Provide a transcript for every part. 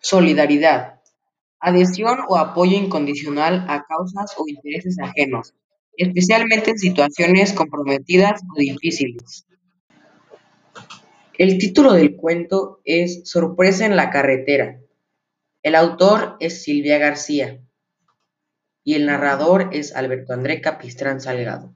Solidaridad: adhesión o apoyo incondicional a causas o intereses ajenos, especialmente en situaciones comprometidas o difíciles. El título del cuento es Sorpresa en la carretera. El autor es Silvia García y el narrador es Alberto André Capistrán Salgado.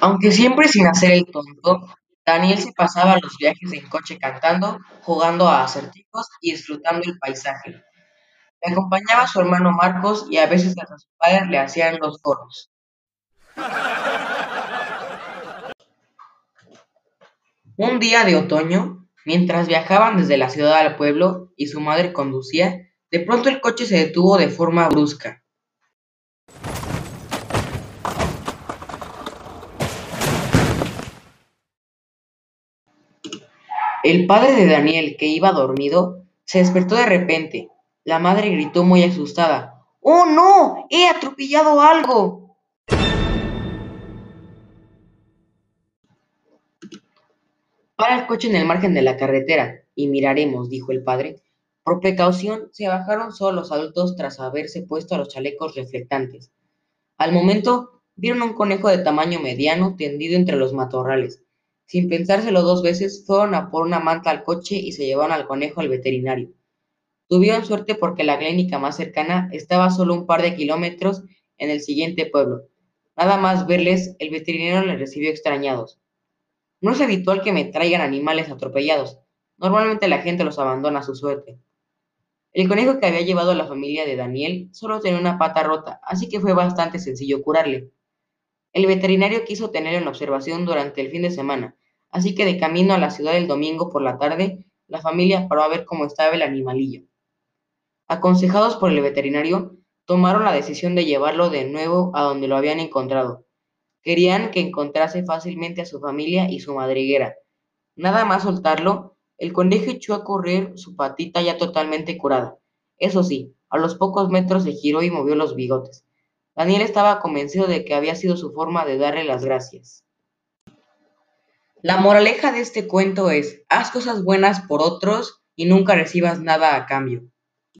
Aunque siempre sin hacer el tonto, Daniel se pasaba los viajes en coche cantando, jugando a acertijos y disfrutando el paisaje. Le acompañaba su hermano Marcos y a veces hasta sus padres le hacían los coros. Un día de otoño, mientras viajaban desde la ciudad al pueblo y su madre conducía, de pronto el coche se detuvo de forma brusca. El padre de Daniel, que iba dormido, se despertó de repente. La madre gritó muy asustada. ¡Oh, no! ¡He atropellado algo! Para el coche en el margen de la carretera y miraremos, dijo el padre. Por precaución, se bajaron solo los adultos tras haberse puesto a los chalecos reflectantes. Al momento, vieron un conejo de tamaño mediano tendido entre los matorrales. Sin pensárselo dos veces, fueron a por una manta al coche y se llevaron al conejo al veterinario. Tuvieron suerte porque la clínica más cercana estaba solo un par de kilómetros en el siguiente pueblo. Nada más verles, el veterinario les recibió extrañados. No es habitual que me traigan animales atropellados. Normalmente la gente los abandona a su suerte. El conejo que había llevado a la familia de Daniel solo tenía una pata rota, así que fue bastante sencillo curarle. El veterinario quiso tenerlo en observación durante el fin de semana, así que de camino a la ciudad el domingo por la tarde, la familia paró a ver cómo estaba el animalillo. Aconsejados por el veterinario, tomaron la decisión de llevarlo de nuevo a donde lo habían encontrado. Querían que encontrase fácilmente a su familia y su madriguera. Nada más soltarlo, el conejo echó a correr su patita ya totalmente curada. Eso sí, a los pocos metros se giró y movió los bigotes. Daniel estaba convencido de que había sido su forma de darle las gracias. La moraleja de este cuento es, haz cosas buenas por otros y nunca recibas nada a cambio.